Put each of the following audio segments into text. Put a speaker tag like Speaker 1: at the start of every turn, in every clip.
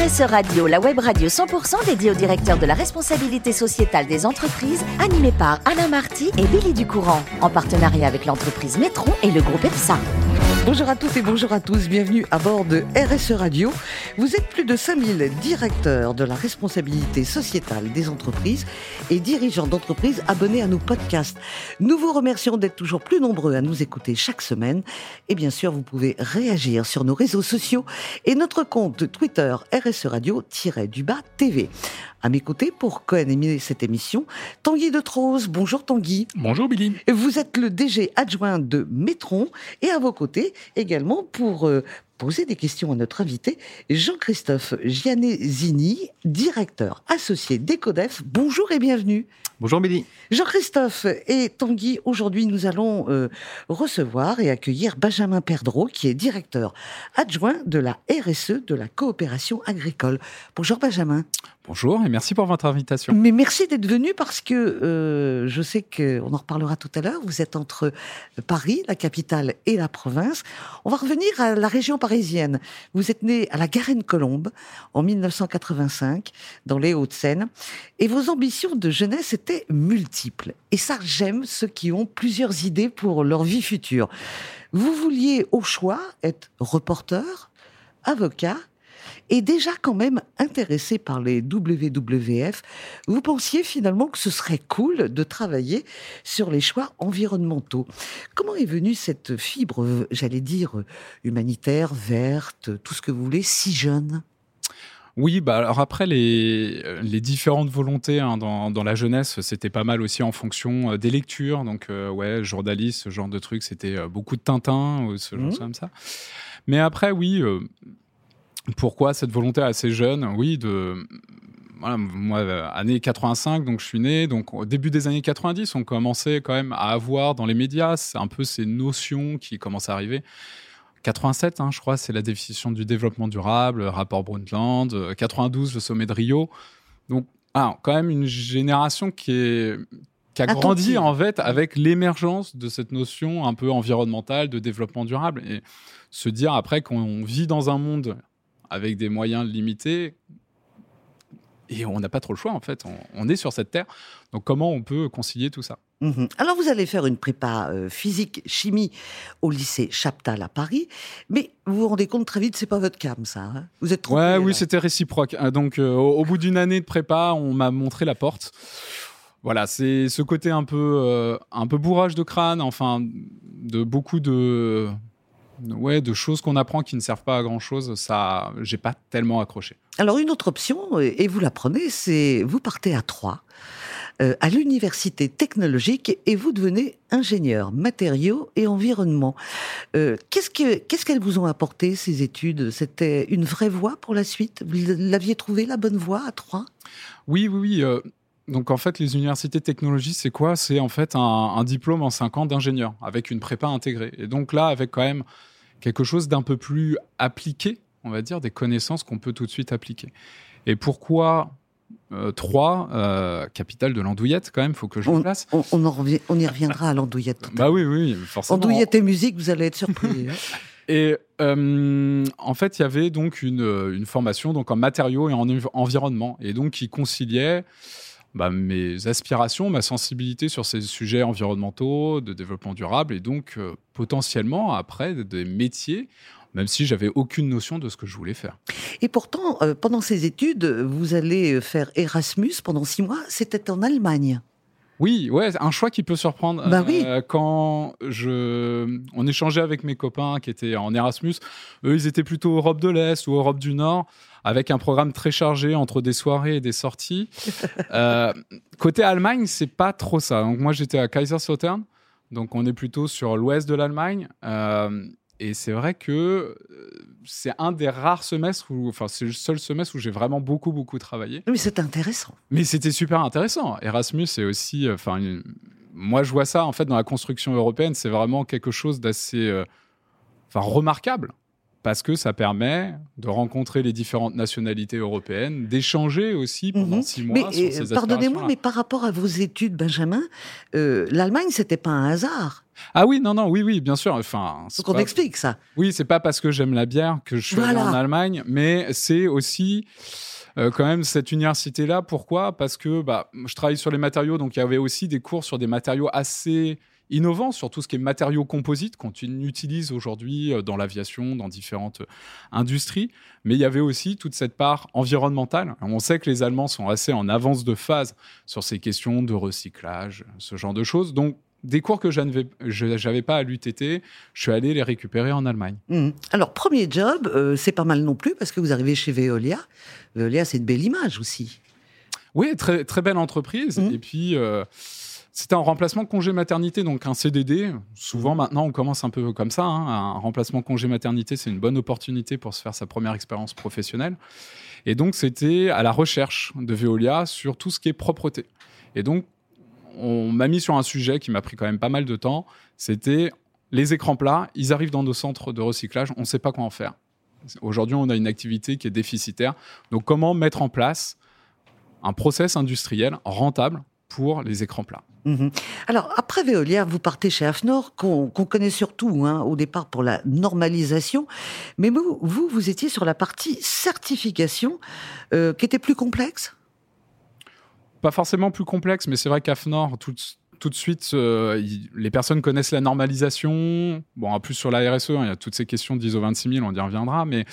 Speaker 1: Radio, la web radio 100% dédiée au directeur de la responsabilité sociétale des entreprises, animée par Alain Marty et Billy Ducourant, en partenariat avec l'entreprise Métron et le groupe EPSA.
Speaker 2: Bonjour à toutes et bonjour à tous, bienvenue à bord de RSE Radio. Vous êtes plus de 5000 directeurs de la responsabilité sociétale des entreprises et dirigeants d'entreprises abonnés à nos podcasts. Nous vous remercions d'être toujours plus nombreux à nous écouter chaque semaine et bien sûr vous pouvez réagir sur nos réseaux sociaux et notre compte Twitter RSE Radio-du-bas TV. À mes côtés pour co-animer cette émission, Tanguy de Trose. Bonjour Tanguy.
Speaker 3: Bonjour Billy.
Speaker 2: Vous êtes le DG adjoint de Métron et à vos côtés également pour euh, poser des questions à notre invité, Jean-Christophe Gianezini, directeur associé d'Ecodef. Bonjour et bienvenue.
Speaker 3: Bonjour Billy.
Speaker 2: Jean-Christophe et Tanguy, aujourd'hui nous allons euh, recevoir et accueillir Benjamin Perdreau, qui est directeur adjoint de la RSE de la coopération agricole. Bonjour Benjamin.
Speaker 3: Bonjour et merci pour votre invitation.
Speaker 2: Mais merci d'être venu parce que euh, je sais qu'on en reparlera tout à l'heure. Vous êtes entre Paris, la capitale, et la province. On va revenir à la région parisienne. Vous êtes né à la Garenne-Colombe en 1985 dans les Hauts-de-Seine et vos ambitions de jeunesse étaient multiples. Et ça, j'aime ceux qui ont plusieurs idées pour leur vie future. Vous vouliez au choix être reporter, avocat et déjà quand même intéressé par les WWF, vous pensiez finalement que ce serait cool de travailler sur les choix environnementaux. Comment est venue cette fibre, j'allais dire, humanitaire, verte, tout ce que vous voulez, si jeune?
Speaker 3: Oui, bah alors après les, les différentes volontés hein, dans, dans, la jeunesse, c'était pas mal aussi en fonction euh, des lectures. Donc euh, ouais, journaliste, ce genre de trucs, c'était euh, beaucoup de Tintin ou ce genre mmh. comme ça. Mais après, oui, pourquoi cette volonté assez jeune Oui, de voilà, moi, année 85, donc je suis né. Donc, au début des années 90, on commençait quand même à avoir dans les médias un peu ces notions qui commencent à arriver. 87, hein, je crois, c'est la définition du développement durable, rapport Brundtland. 92, le sommet de Rio. Donc, ah, quand même une génération qui est qui a grandi en fait avec l'émergence de cette notion un peu environnementale de développement durable et se dire après qu'on vit dans un monde avec des moyens limités. Et on n'a pas trop le choix, en fait. On, est sur cette terre. Donc, comment on peut concilier tout ça?
Speaker 2: Mhm. Alors, vous allez faire une prépa euh, physique, chimie au lycée Chaptal à Paris. Mais vous vous rendez compte très vite, c'est pas votre cam, ça. Hein vous êtes trop.
Speaker 3: Ouais, oui, c'était réciproque. Euh, donc, euh, au, bout d'une année de prépa, on m'a montré la porte. Voilà, c'est ce côté un peu, un peu bourrage de crâne, enfin, de beaucoup de ouais, de choses qu'on apprend qui ne servent pas à grand chose, ça, j'ai pas tellement accroché.
Speaker 2: Alors une autre option, et vous la prenez, c'est vous partez à Troyes, euh, à l'université technologique, et vous devenez ingénieur matériaux et environnement. Euh, qu'est-ce que qu'est-ce qu'elles vous ont apporté ces études? C'était une vraie voie pour la suite? Vous l'aviez trouvé la bonne voie à Troyes?
Speaker 3: Oui, oui, oui. Euh, donc en fait, les universités technologiques, c'est quoi? C'est en fait un, un, diplôme en 5 ans d'ingénieur avec une prépa intégrée. Et donc là, avec quand même quelque chose d'un peu plus appliqué, on va dire, des connaissances qu'on peut tout de suite appliquer. Et pourquoi euh, 3, euh, capitale de l'andouillette, quand même, faut que je
Speaker 2: on,
Speaker 3: place.
Speaker 2: On, on, y reviendra à l'andouillette.
Speaker 3: bah oui, oui, forcément.
Speaker 2: Andouillette et musique, vous allez être surpris. Hein.
Speaker 3: et euh, en fait, il y avait donc une, une, formation donc en matériaux et en environnement, et donc qui conciliait bah, mes aspirations, ma sensibilité sur ces sujets environnementaux, de développement durable, et donc euh, potentiellement après des métiers même si j'avais aucune notion de ce que je voulais faire.
Speaker 2: Et pourtant, euh, pendant ces études, vous allez faire Erasmus pendant six mois. C'était en Allemagne.
Speaker 3: Oui, ouais, un choix qui peut surprendre.
Speaker 2: Bah oui.
Speaker 3: Euh, quand je, on échangeait avec mes copains qui étaient en Erasmus, eux, ils étaient plutôt Europe de l'Est ou Europe du Nord avec un programme très chargé entre des soirées et des sorties. Euh, côté Allemagne, c'est pas trop ça. Donc moi, j'étais à Kaiserslautern, donc on est plutôt sur l'ouest de l'Allemagne. Euh, et c'est vrai que euh, c'est un des rares semestres où, enfin, c'est le seul semestre où j'ai vraiment beaucoup, beaucoup travaillé.
Speaker 2: Mais c'est intéressant.
Speaker 3: Mais c'était super intéressant. Erasmus, c'est aussi, enfin, moi, je vois ça en fait dans la construction européenne, c'est vraiment quelque chose d'assez, enfin, remarquable parce que ça permet de rencontrer les différentes nationalités européennes, d'échanger aussi pendant mhm. six mois sur ces
Speaker 2: Pardonnez-moi, mais par rapport à vos études, Benjamin, euh, l'Allemagne, c'était pas un hasard.
Speaker 3: Ah oui, non, non, oui, oui, bien sûr. Enfin,
Speaker 2: faut qu'on explique ça.
Speaker 3: Oui, c'est pas parce que j'aime la bière que je suis allé en Allemagne, mais c'est aussi euh, quand même cette université-là. Pourquoi? Parce que bah, je travaille sur les matériaux, donc il y avait aussi des cours sur des matériaux assez innovants, sur tout ce qui est matériaux composites qu'on utilise aujourd'hui euh, dans l'aviation, dans différentes euh, industries. Mais il y avait aussi toute cette part environnementale. On sait que les Allemands sont assez en avance de phase sur ces questions de recyclage, ce genre de choses. Donc des cours que je n'avais pas à l'UTT, je suis allé les récupérer en Allemagne.
Speaker 2: Mmh. Alors, premier job, euh, c'est pas mal non plus parce que vous arrivez chez Veolia. Veolia, c'est une belle image aussi.
Speaker 3: Oui, très, très belle entreprise. Mmh. Et puis, euh, c'était un remplacement congé maternité, donc un CDD. Souvent, maintenant, on commence un peu comme ça. Hein. Un remplacement congé maternité, c'est une bonne opportunité pour se faire sa première expérience professionnelle. Et donc, c'était à la recherche de Veolia sur tout ce qui est propreté. Et donc, on m'a mis sur un sujet qui m'a pris quand même pas mal de temps. C'était les écrans plats, ils arrivent dans nos centres de recyclage, on ne sait pas quoi en faire. Aujourd'hui, on a une activité qui est déficitaire. Donc, comment mettre en place un process industriel rentable pour les écrans plats?
Speaker 2: Mhm. Alors, après Veolia, vous partez chez AFNOR, qu'on connaît surtout hein, au départ pour la normalisation. Mais vous, vous, étiez sur la partie certification euh, qui était plus complexe?
Speaker 3: Pas forcément plus complexe, mais c'est vrai qu'AFNOR, tout, tout de suite, euh, les personnes connaissent la normalisation. Bon, en plus sur la RSE, hein, il y a toutes ces questions d'ISO 26000, on y reviendra, mais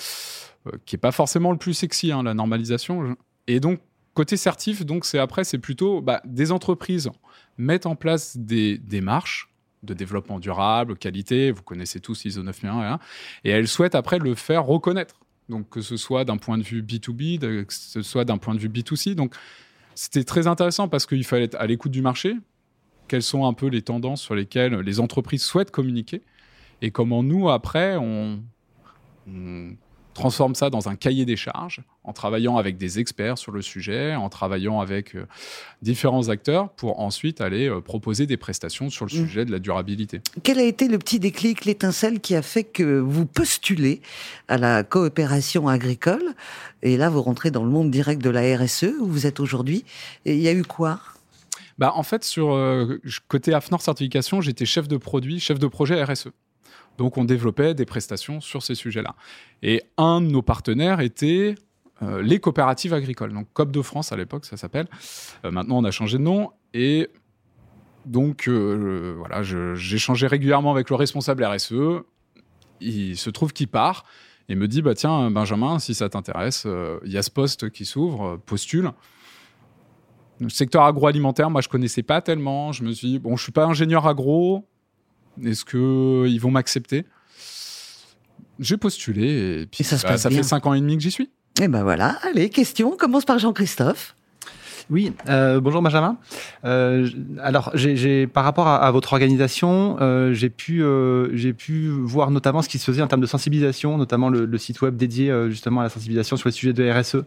Speaker 3: euh, qui est pas forcément le plus sexy, hein, la normalisation. Et donc, côté certif, donc c'est après, c'est plutôt bah, des entreprises mettent en place des démarches de développement durable, qualité, vous connaissez tous ISO 9001, et elles souhaitent après le faire reconnaître. Donc que ce soit d'un point de vue B2B, que ce soit d'un point de vue B2C. Donc c'était très intéressant parce qu'il fallait être à l'écoute du marché. Quelles sont un peu les tendances sur lesquelles les entreprises souhaitent communiquer? Et comment nous, après, on, transforme ça dans un cahier des charges en travaillant avec des experts sur le sujet, en travaillant avec euh, différents acteurs pour ensuite aller euh, proposer des prestations sur le mmh. sujet de la durabilité.
Speaker 2: Quel a été le petit déclic, l'étincelle qui a fait que vous postulez à la coopération agricole et là vous rentrez dans le monde direct de la RSE où vous êtes aujourd'hui et il y a eu quoi?
Speaker 3: Bah, en fait, sur euh, côté AFNOR certification, j'étais chef de produit, chef de projet RSE. Donc on développait des prestations sur ces sujets-là. Et un de nos partenaires était euh, les coopératives agricoles. Donc COP de France à l'époque, ça s'appelle. Euh, maintenant, on a changé de nom. Et donc, euh, voilà, j'échangeais régulièrement avec le responsable RSE. Il se trouve qu'il part et me dit bah tiens Benjamin si ça t'intéresse il y a ce poste qui s'ouvre postule le secteur agroalimentaire moi je connaissais pas tellement je me suis dit bon je suis pas ingénieur agro est-ce qu'ils vont m'accepter? J'ai postulé et puis ça, bah, ça fait cinq ans et demi que j'y suis.
Speaker 2: Et eh ben voilà, allez, question, on commence par Jean-Christophe.
Speaker 4: Oui, euh, bonjour Benjamin. Euh, alors, j'ai, par rapport à, votre organisation, euh, j'ai pu, j'ai pu voir notamment ce qui se faisait en termes de sensibilisation, notamment le, le site web dédié justement à la sensibilisation sur les sujets de RSE.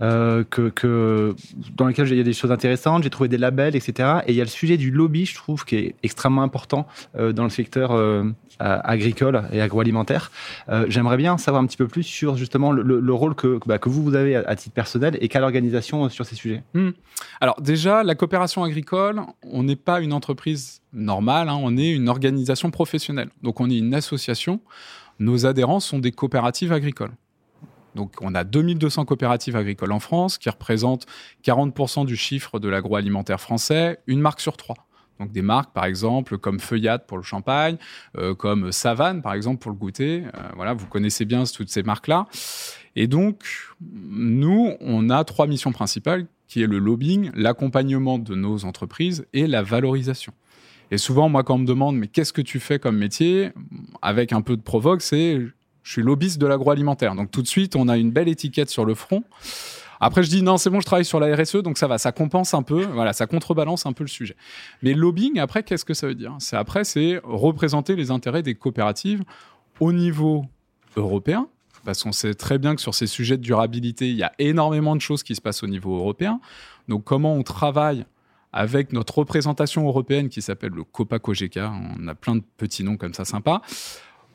Speaker 4: Euh, que, que, dans lequel il y a des choses intéressantes, j'ai trouvé des labels, etc. Et il y a le sujet du lobby, je trouve, qui est extrêmement important euh, dans le secteur euh, agricole et agroalimentaire. J'aimerais bien savoir un petit peu plus sur justement le, rôle que, bah, que vous, vous avez à, titre personnel et quelle l'organisation sur ces sujets.
Speaker 3: Hmm. Alors déjà, la coopération agricole, on n'est pas une entreprise normale, hein, on est une organisation professionnelle. Donc on est une association. Nos adhérents sont des coopératives agricoles. Donc on a 2200 coopératives agricoles en France qui représentent 40% du chiffre de l'agroalimentaire français, une marque sur trois. Donc des marques, par exemple, comme Feuillade pour le champagne, euh, comme Savane, par exemple, pour le goûter. Euh, voilà, vous connaissez bien toutes ces marques-là. Et donc, nous, on a trois missions principales, qui est le lobbying, l'accompagnement de nos entreprises et la valorisation. Et souvent, moi, quand on me demande, mais qu'est-ce que tu fais comme métier Avec un peu de provoque, c'est je suis lobbyiste de l'agroalimentaire. Donc tout de suite, on a une belle étiquette sur le front. Après, je dis non, c'est bon, je travaille sur la RSE, donc ça va, ça compense un peu, voilà, ça contrebalance un peu le sujet. Mais lobbying, après, qu'est-ce que ça veut dire? C'est après, c'est représenter les intérêts des coopératives au niveau européen, parce qu'on sait très bien que sur ces sujets de durabilité, il y a énormément de choses qui se passent au niveau européen. Donc, comment on travaille avec notre représentation européenne qui s'appelle le COPA-COGECA, on a plein de petits noms comme ça sympas,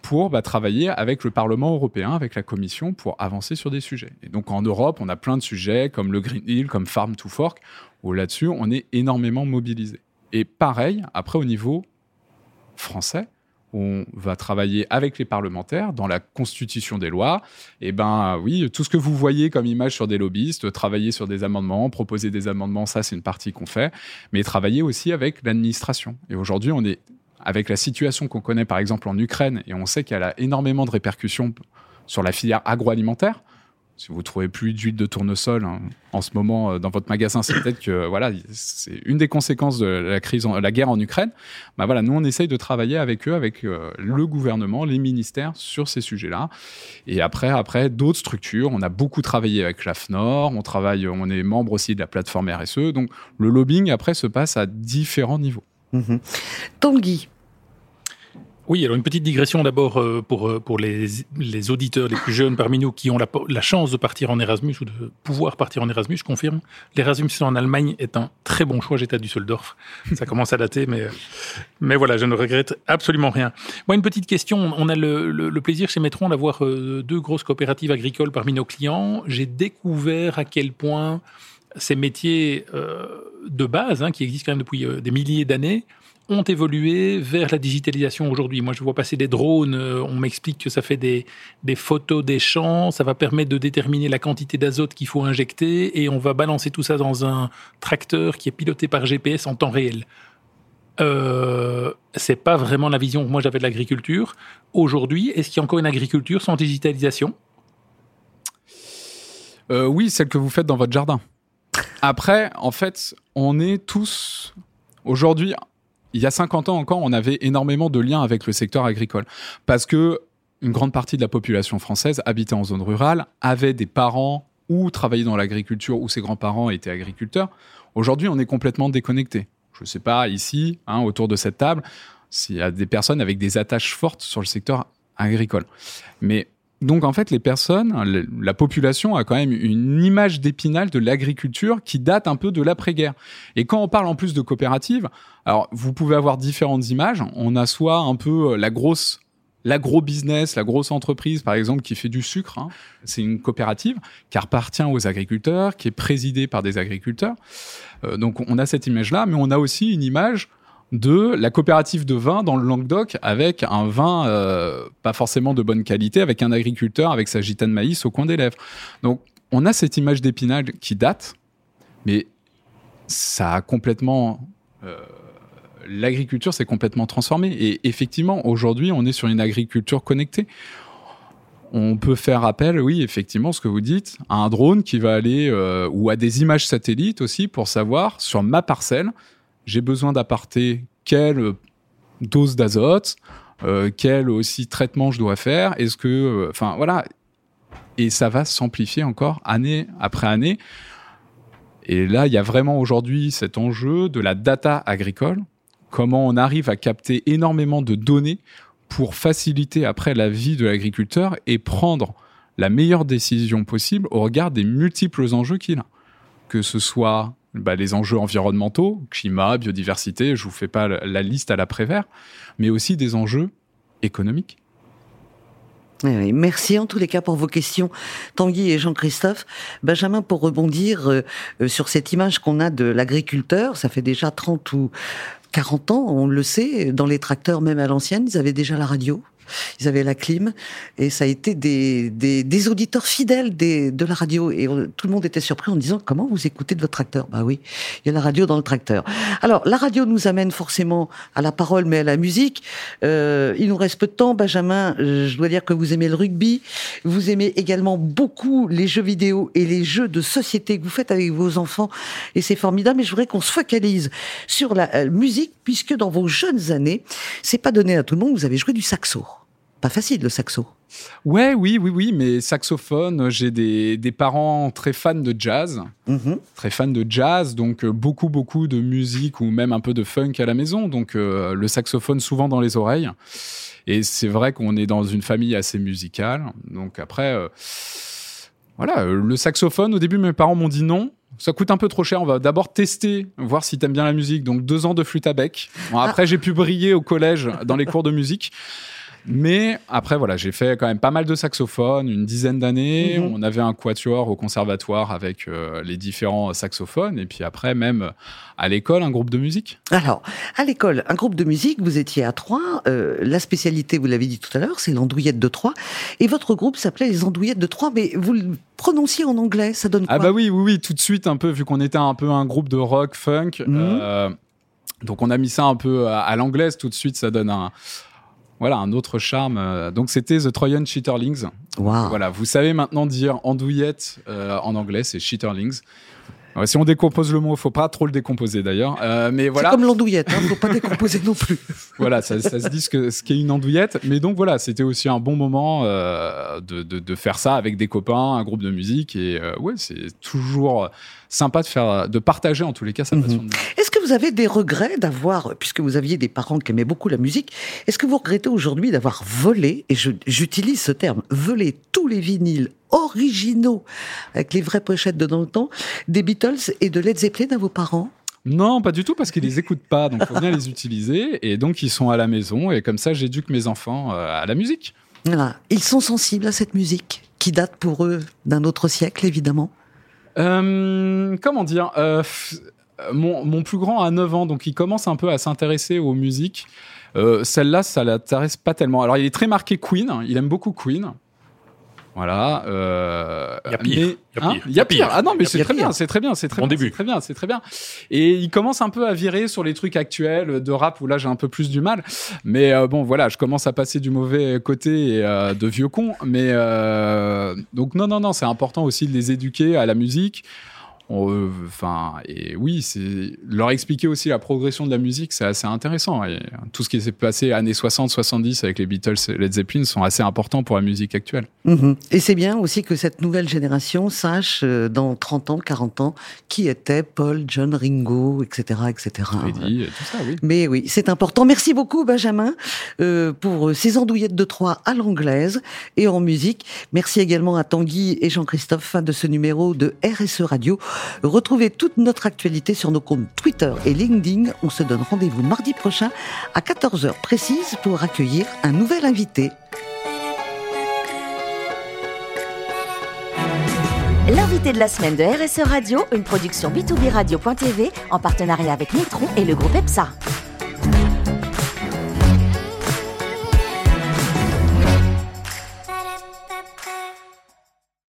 Speaker 3: pour bah, travailler avec le Parlement européen, avec la Commission, pour avancer sur des sujets. Et donc en Europe, on a plein de sujets comme le Green Deal, comme Farm to Fork, où là-dessus, on est énormément mobilisé. Et pareil, après au niveau français, on va travailler avec les parlementaires dans la constitution des lois. Et eh ben oui, tout ce que vous voyez comme image sur des lobbyistes, travailler sur des amendements, proposer des amendements, ça c'est une partie qu'on fait, mais travailler aussi avec l'administration. Et aujourd'hui, on est avec la situation qu'on connaît par exemple en Ukraine, et on sait qu'elle a énormément de répercussions sur la filière agroalimentaire, si vous trouvez plus d'huile de tournesol hein, en ce moment euh, dans votre magasin, c'est peut-être que voilà, c'est une des conséquences de la crise, la guerre en Ukraine. Bah voilà, nous on essaye de travailler avec eux, avec euh, le gouvernement, les ministères sur ces sujets-là. Et après, après d'autres structures, on a beaucoup travaillé avec l'AFNOR, on travaille, on est membre aussi de la plateforme RSE. Donc le lobbying après se passe à différents niveaux.
Speaker 2: Mmh. Tanguy,
Speaker 5: oui, alors une petite digression d'abord euh, pour, euh, pour les, les, auditeurs les plus jeunes parmi nous qui ont la, chance de partir en Erasmus ou de pouvoir partir en Erasmus, je confirme. L'Erasmus en Allemagne est un très bon choix. J'étais à Düsseldorf. Ça commence à dater, mais, mais voilà, je ne regrette absolument rien. Moi, une petite question. On a le, le, plaisir chez Metron d'avoir euh, deux grosses coopératives agricoles parmi nos clients. J'ai découvert à quel point ces métiers de base, hein, qui existent quand même depuis des milliers d'années, ont évolué vers la digitalisation aujourd'hui. Moi, je vois passer des drones, euh, on m'explique que ça fait des, photos des champs, ça va permettre de déterminer la quantité d'azote qu'il faut injecter, et on va balancer tout ça dans un tracteur qui est piloté par GPS en temps réel. Euh, c'est pas vraiment la vision que moi j'avais de l'agriculture. Aujourd'hui, est-ce qu'il y a encore une agriculture sans digitalisation?
Speaker 3: Euh, Oui, celle que vous faites dans votre jardin. Après, en fait, on est tous aujourd'hui il y a 50 ans encore, on avait énormément de liens avec le secteur agricole. Parce que une grande partie de la population française habitait en zone rurale, avait des parents ou travaillaient dans l'agriculture ou ses grands-parents étaient agriculteurs. Aujourd'hui, on est complètement déconnecté. Je ne sais pas ici, hein, autour de cette table, s'il y a des personnes avec des attaches fortes sur le secteur agricole. Mais donc en fait, les personnes, la population a quand même une image d'épinal de l'agriculture qui date un peu de l'après-guerre. Et quand on parle en plus de coopérative, alors vous pouvez avoir différentes images. On a soit un peu euh, la grosse l'agro-business, la grosse entreprise, par exemple, qui fait du sucre. Hein. C'est une coopérative qui appartient aux agriculteurs, qui est présidée par des agriculteurs. Euh, donc on a cette image-là, mais on a aussi une image de la coopérative de vin dans le Languedoc avec un vin euh, pas forcément de bonne qualité, avec un agriculteur avec sa gitane maïs au coin des lèvres. Donc on a cette image d'épinal qui date, mais ça a complètement... Euh, l'agriculture s'est complètement transformée. Et effectivement, aujourd'hui, on est sur une agriculture connectée. On peut faire appel, oui, effectivement, ce que vous dites, à un drone qui va aller, euh, ou à des images satellites aussi, pour savoir sur ma parcelle, j'ai besoin d'apporter quelle dose d'azote, euh, quel aussi traitement je dois faire, est-ce que, euh, enfin voilà, et ça va s'amplifier encore année après année. Et là, il y a vraiment aujourd'hui cet enjeu de la data agricole, comment on arrive à capter énormément de données pour faciliter après la vie de l'agriculteur et prendre la meilleure décision possible au regard des multiples enjeux qu'il a. Que ce soit bah, les enjeux environnementaux, climat, biodiversité, je vous fais pas la liste à l'après-vert, mais aussi des enjeux économiques.
Speaker 2: merci en tous les cas pour vos questions, Tanguy et Jean-Christophe. Benjamin, pour rebondir euh, euh, sur cette image qu'on a de l'agriculteur, ça fait déjà 30 ou 40 ans, on le sait, dans les tracteurs, même à l'ancienne, ils avaient déjà la radio? Ils avaient la clim, et ça a été des, des, des auditeurs fidèles des, de la radio. Et tout le monde était surpris en disant comment vous écoutez de votre tracteur Bah oui, il y a la radio dans le tracteur. Alors la radio nous amène forcément à la parole, mais à la musique. Euh, il nous reste peu de temps, Benjamin. Je dois dire que vous aimez le rugby, vous aimez également beaucoup les jeux vidéo et les jeux de société que vous faites avec vos enfants, et c'est formidable. Mais je voudrais qu'on se focalise sur la euh, musique, puisque dans vos jeunes années, c'est pas donné à tout le monde. Vous avez joué du saxo pas facile le saxo.
Speaker 3: Ouais, oui, oui, oui, mais saxophone, j'ai des, des, parents très fans de jazz, mm-hmm. très fans de jazz, donc euh, beaucoup, beaucoup de musique ou même un peu de funk à la maison, donc euh, le saxophone souvent dans les oreilles. Et c'est vrai qu'on est dans une famille assez musicale, donc après, euh, voilà, le saxophone, au début mes parents m'ont dit non, ça coûte un peu trop cher. On va d'abord tester, voir si t'aimes bien la musique. Donc deux ans de flûte à bec. Bon, après, ah. j'ai pu briller au collège dans les cours de musique. Mais après, voilà, j'ai fait quand même pas mal de saxophones, une dizaine d'années.
Speaker 2: Mhm.
Speaker 3: On avait un quatuor au conservatoire avec euh, les différents saxophones. Et puis après, même à l'école, un groupe de musique.
Speaker 2: Alors, à l'école, un groupe de musique, vous étiez à Troyes. euh, la spécialité, vous l'avez dit tout à l'heure, c'est l'andouillette de Troyes. Et votre groupe s'appelait les andouillettes de Troyes, mais vous le prononciez en anglais, ça donne quoi
Speaker 3: Ah bah oui, oui, oui, tout de suite, un peu, vu qu'on était un peu un groupe de rock, funk.
Speaker 2: Mhm.
Speaker 3: euh, donc on a mis ça un peu à, à l'anglaise, tout de suite, ça donne un... Voilà, un autre charme. euh. Donc c'était The Trojan Cheaterlings. Voilà, vous savez maintenant dire andouillette euh, en anglais, c'est Cheaterlings. Ouais, si on décompose le mot, faut pas trop le décomposer d'ailleurs. Euh, mais voilà.
Speaker 2: C'est comme l'andouillette, hein, faut pas décomposer non plus.
Speaker 3: voilà, ça, ça se dit ce que- ce qu'est une andouillette. Mais donc voilà, c'était aussi un bon moment euh, de, de- de faire ça avec des copains, un groupe de musique. Et euh, ouais, c'est toujours sympa de faire, de partager en tous les cas sa
Speaker 2: Mhm.
Speaker 3: passion.
Speaker 2: Vous avez des regrets d'avoir, puisque vous aviez des parents qui aimaient beaucoup la musique, est-ce que vous regrettez aujourd'hui d'avoir volé, et j'utilise ce terme, volé tous les vinyles originaux, avec les vraies pochettes de dans le temps, des Beatles et de Led Zeppelin à vos parents?
Speaker 3: Non, pas du tout, parce qu'ils les écoutent pas. Donc faut bien les utiliser. Et donc ils sont à la maison. Et comme ça, j'éduque mes enfants euh, à la musique.
Speaker 2: Voilà. Ils sont sensibles à cette musique, qui date pour eux d'un autre siècle, évidemment?
Speaker 3: Euh, comment dire euh, mon, mon plus grand a 9 ans, donc il commence un peu à s'intéresser aux musiques. Euh, Celle-là, ça l'intéresse pas tellement. Alors, il est très marqué Queen, il aime beaucoup Queen. Voilà. euh,
Speaker 5: Il y a pire, il y a
Speaker 3: hein
Speaker 5: pire,
Speaker 3: Il y a pire. Ah non, mais c'est très bien, c'est très bien, c'est très
Speaker 5: Bon
Speaker 3: bien.
Speaker 5: début.
Speaker 3: Très bien, c'est très bien. Et il commence un peu à virer sur les trucs actuels de rap où là j'ai un peu plus du mal. Mais euh, bon, voilà, je commence à passer du mauvais côté et, euh, de vieux con. Mais euh, donc non, non, non, c'est important aussi de les éduquer à la musique. Euh, Enfin, et oui, c'est leur expliquer aussi la progression de la musique, c'est assez intéressant. Et tout ce qui s'est passé années 60, 70 avec les Beatles, et Led Zeppelin sont assez importants pour la musique actuelle.
Speaker 2: Mhm. Et c'est bien aussi que cette nouvelle génération sache, euh, dans 30 ans, 40 ans, qui était Paul, John, Ringo, etc., etc.
Speaker 3: Freddy, et tout ça, oui.
Speaker 2: Mais oui, c'est important. Merci beaucoup, Benjamin, euh, pour ces andouillettes de Troyes à l'anglaise et en musique. Merci également à Tanguy et Jean-Christophe, fin de ce numéro de RSE Radio. Retrouvez toute notre actualité sur nos comptes Twitter et LinkedIn. On se donne rendez-vous mardi prochain à 14h précise pour accueillir un nouvel invité.
Speaker 1: L'invité de la semaine de RSE Radio, une production B2B Radio.tv en partenariat avec Nitron et le groupe EPSA.